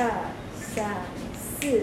二三四